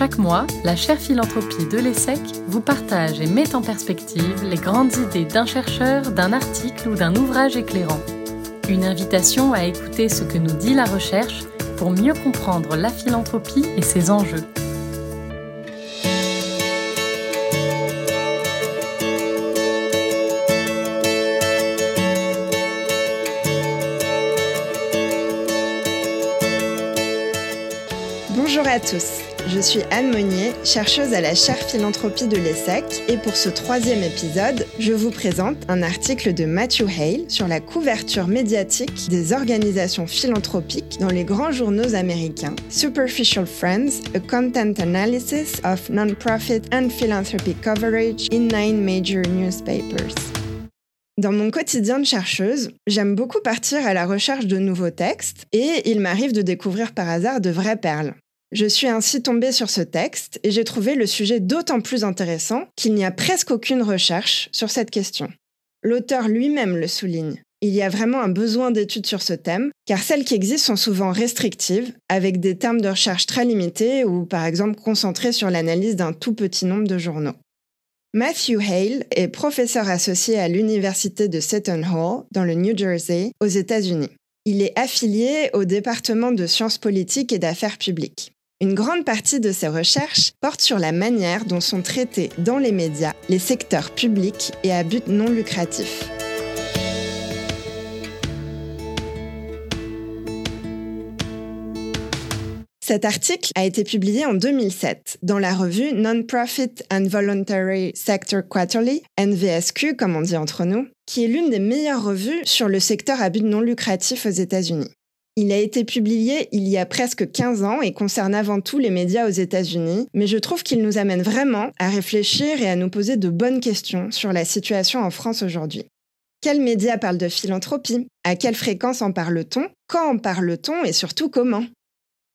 Chaque mois, la chaire philanthropie de l'ESSEC vous partage et met en perspective les grandes idées d'un chercheur, d'un article ou d'un ouvrage éclairant. Une invitation à écouter ce que nous dit la recherche pour mieux comprendre la philanthropie et ses enjeux. Bonjour à tous, je suis Anne Monnier, chercheuse à la chaire philanthropie de l'ESSEC et pour ce troisième épisode, je vous présente un article de Matthew Hale sur la couverture médiatique des organisations philanthropiques dans les grands journaux américains. Superficial Friends, a content analysis of non-profit and philanthropy coverage in nine major newspapers. Dans mon quotidien de chercheuse, j'aime beaucoup partir à la recherche de nouveaux textes et il m'arrive de découvrir par hasard de vraies perles. Je suis ainsi tombée sur ce texte et j'ai trouvé le sujet d'autant plus intéressant qu'il n'y a presque aucune recherche sur cette question. L'auteur lui-même le souligne. Il y a vraiment un besoin d'études sur ce thème, car celles qui existent sont souvent restrictives, avec des termes de recherche très limités ou par exemple concentrés sur l'analyse d'un tout petit nombre de journaux. Matthew Hale est professeur associé à l'Université de Seton Hall, dans le New Jersey, aux États-Unis. Il est affilié au département de sciences politiques et d'affaires publiques. Une grande partie de ses recherches porte sur la manière dont sont traités dans les médias les secteurs publics et à but non lucratif. Cet article a été publié en 2007 dans la revue Non-Profit and Voluntary Sector Quarterly, NVSQ comme on dit entre nous, qui est l'une des meilleures revues sur le secteur à but non lucratif aux États-Unis. Il a été publié il y a presque 15 ans et concerne avant tout les médias aux États-Unis, mais je trouve qu'il nous amène vraiment à réfléchir et à nous poser de bonnes questions sur la situation en France aujourd'hui. Quels médias parlent de philanthropie? À quelle fréquence en parle-t-on? Quand en parle-t-on? Et surtout comment?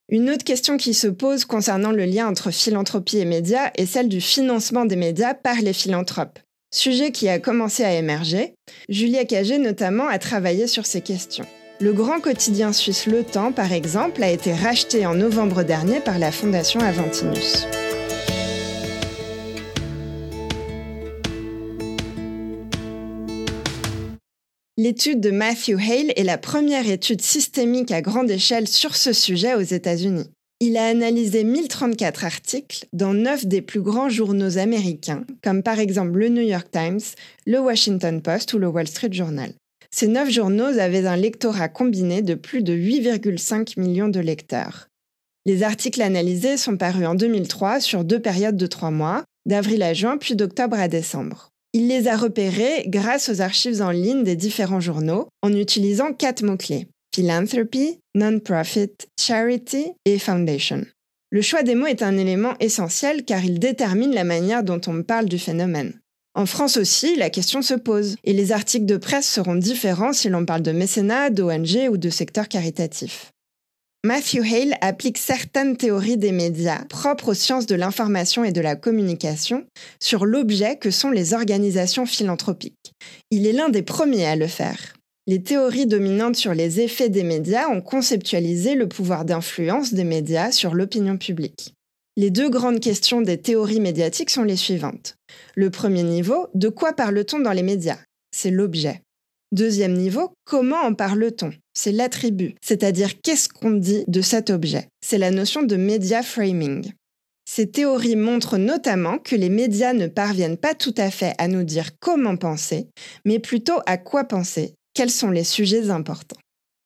Une autre question qui se pose concernant le lien entre philanthropie et médias est celle du financement des médias par les philanthropes. Sujet qui a commencé à émerger. Julia Cagé notamment a travaillé sur ces questions. Le grand quotidien suisse Le Temps, par exemple, a été racheté en novembre dernier par la Fondation Aventinus. L'étude de Matthew Hale est la première étude systémique à grande échelle sur ce sujet aux États-Unis. Il a analysé 1034 articles dans 9 des plus grands journaux américains, comme par exemple le New York Times, le Washington Post ou le Wall Street Journal. Ces neuf journaux avaient un lectorat combiné de plus de 8,5 millions de lecteurs. Les articles analysés sont parus en 2003 sur deux périodes de trois mois, d'avril à juin puis d'octobre à décembre. Il les a repérés grâce aux archives en ligne des différents journaux en utilisant quatre mots-clés philanthropy, non-profit, charity et foundation. Le choix des mots est un élément essentiel car il détermine la manière dont on parle du phénomène. En France aussi, la question se pose, et les articles de presse seront différents si l'on parle de mécénat, d'ONG ou de secteur caritatif. Matthew Hale applique certaines théories des médias propres aux sciences de l'information et de la communication sur l'objet que sont les organisations philanthropiques. Il est l'un des premiers à le faire. Les théories dominantes sur les effets des médias ont conceptualisé le pouvoir d'influence des médias sur l'opinion publique. Les deux grandes questions des théories médiatiques sont les suivantes. Le premier niveau, de quoi parle-t-on dans les médias? C'est l'objet. Deuxième niveau, comment en parle-t-on? C'est l'attribut, c'est-à-dire qu'est-ce qu'on dit de cet objet? C'est la notion de media framing. Ces théories montrent notamment que les médias ne parviennent pas tout à fait à nous dire comment penser, mais plutôt à quoi penser, quels sont les sujets importants?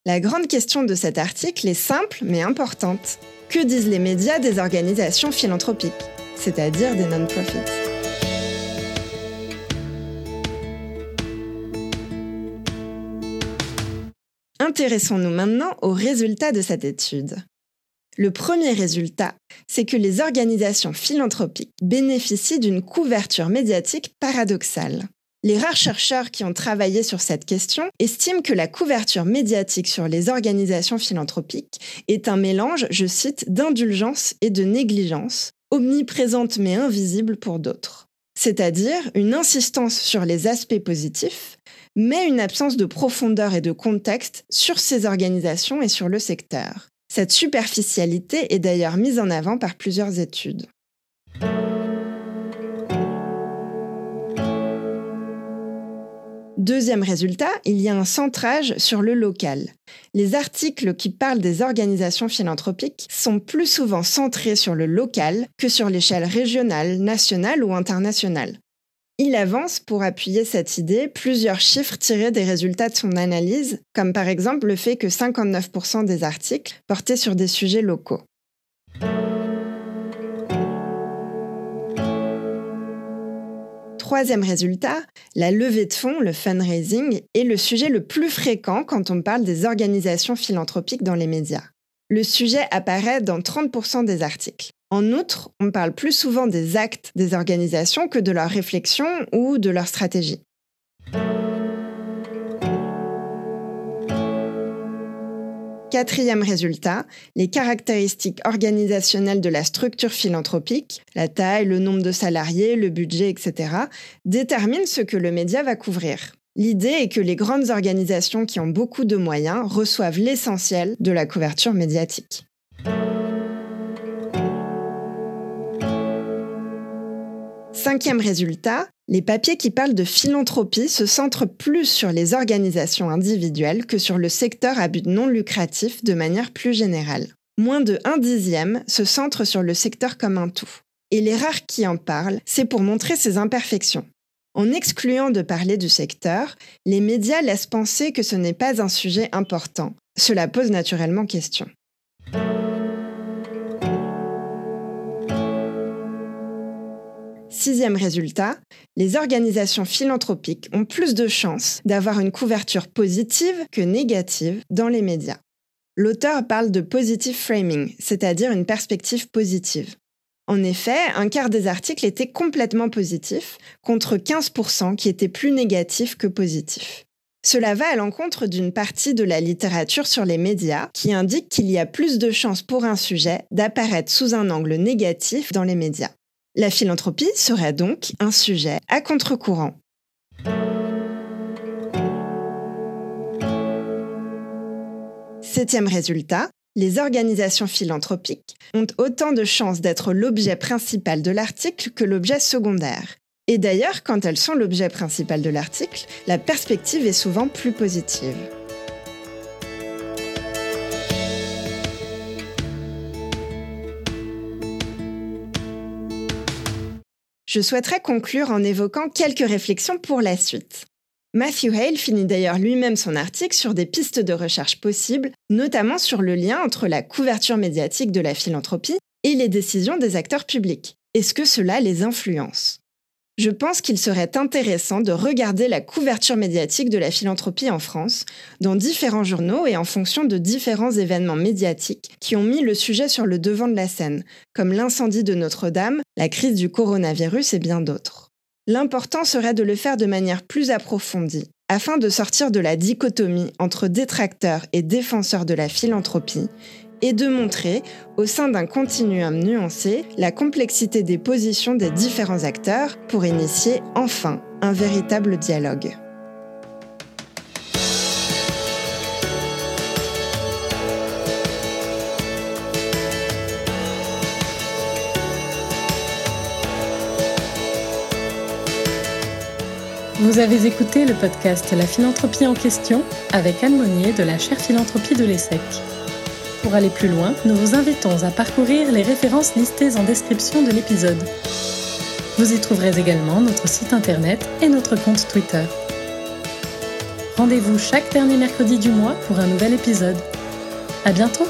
La grande question de cet article est simple mais importante. Que disent les médias des organisations philanthropiques, c'est-à-dire des non-profits? Intéressons-nous maintenant aux résultats de cette étude. Le premier résultat, c'est que les organisations philanthropiques bénéficient d'une couverture médiatique paradoxale. Les rares chercheurs qui ont travaillé sur cette question estiment que la couverture médiatique sur les organisations philanthropiques est un mélange, je cite, d'indulgence et de négligence, omniprésente mais invisible pour d'autres. C'est-à-dire une insistance sur les aspects positifs, mais une absence de profondeur et de contexte sur ces organisations et sur le secteur. Cette superficialité est d'ailleurs mise en avant par plusieurs études. Deuxième résultat, il y a un centrage sur le local. Les articles qui parlent des organisations philanthropiques sont plus souvent centrés sur le local que sur l'échelle régionale, nationale ou internationale. Il avance pour appuyer cette idée plusieurs chiffres tirés des résultats de son analyse, comme par exemple le fait que 59% des articles portaient sur des sujets locaux. Troisième résultat, la levée de fonds, le fundraising, est le sujet le plus fréquent quand on parle des organisations philanthropiques dans les médias. Le sujet apparaît dans 30% des articles. En outre, on parle plus souvent des actes des organisations que de leurs réflexions ou de leur stratégie. Quatrième résultat, les caractéristiques organisationnelles de la structure philanthropique, la taille, le nombre de salariés, le budget, etc., déterminent ce que le média va couvrir. L'idée est que les grandes organisations qui ont beaucoup de moyens reçoivent l'essentiel de la couverture médiatique. Cinquième résultat, les papiers qui parlent de philanthropie se centrent plus sur les organisations individuelles que sur le secteur à but non lucratif de manière plus générale. Moins de un dixième se centre sur le secteur comme un tout. Et les rares qui en parlent, c'est pour montrer ses imperfections. En excluant de parler du secteur, les médias laissent penser que ce n'est pas un sujet important. Cela pose naturellement question. Sixième résultat, les organisations philanthropiques ont plus de chances d'avoir une couverture positive que négative dans les médias. L'auteur parle de positive framing, c'est-à-dire une perspective positive. En effet, un quart des articles étaient complètement positifs, contre 15% qui étaient plus négatifs que positifs. Cela va à l'encontre d'une partie de la littérature sur les médias qui indique qu'il y a plus de chances pour un sujet d'apparaître sous un angle négatif dans les médias. La philanthropie serait donc un sujet à contre-courant. Septième résultat, les organisations philanthropiques ont autant de chances d'être l'objet principal de l'article que l'objet secondaire. Et d'ailleurs, quand elles sont l'objet principal de l'article, la perspective est souvent plus positive. Je souhaiterais conclure en évoquant quelques réflexions pour la suite. Matthew Hale finit d'ailleurs lui-même son article sur des pistes de recherche possibles, notamment sur le lien entre la couverture médiatique de la philanthropie et les décisions des acteurs publics. Est-ce que cela les influence? Je pense qu'il serait intéressant de regarder la couverture médiatique de la philanthropie en France, dans différents journaux et en fonction de différents événements médiatiques qui ont mis le sujet sur le devant de la scène, comme l'incendie de Notre-Dame, la crise du coronavirus et bien d'autres. L'important serait de le faire de manière plus approfondie, afin de sortir de la dichotomie entre détracteurs et défenseurs de la philanthropie et de montrer, au sein d'un continuum nuancé, la complexité des positions des différents acteurs pour initier enfin un véritable dialogue. Vous avez écouté le podcast La philanthropie en question avec Anne Monnier de la chaire philanthropie de l'ESSEC. Pour aller plus loin, nous vous invitons à parcourir les références listées en description de l'épisode. Vous y trouverez également notre site internet et notre compte Twitter. Rendez-vous chaque dernier mercredi du mois pour un nouvel épisode. À bientôt!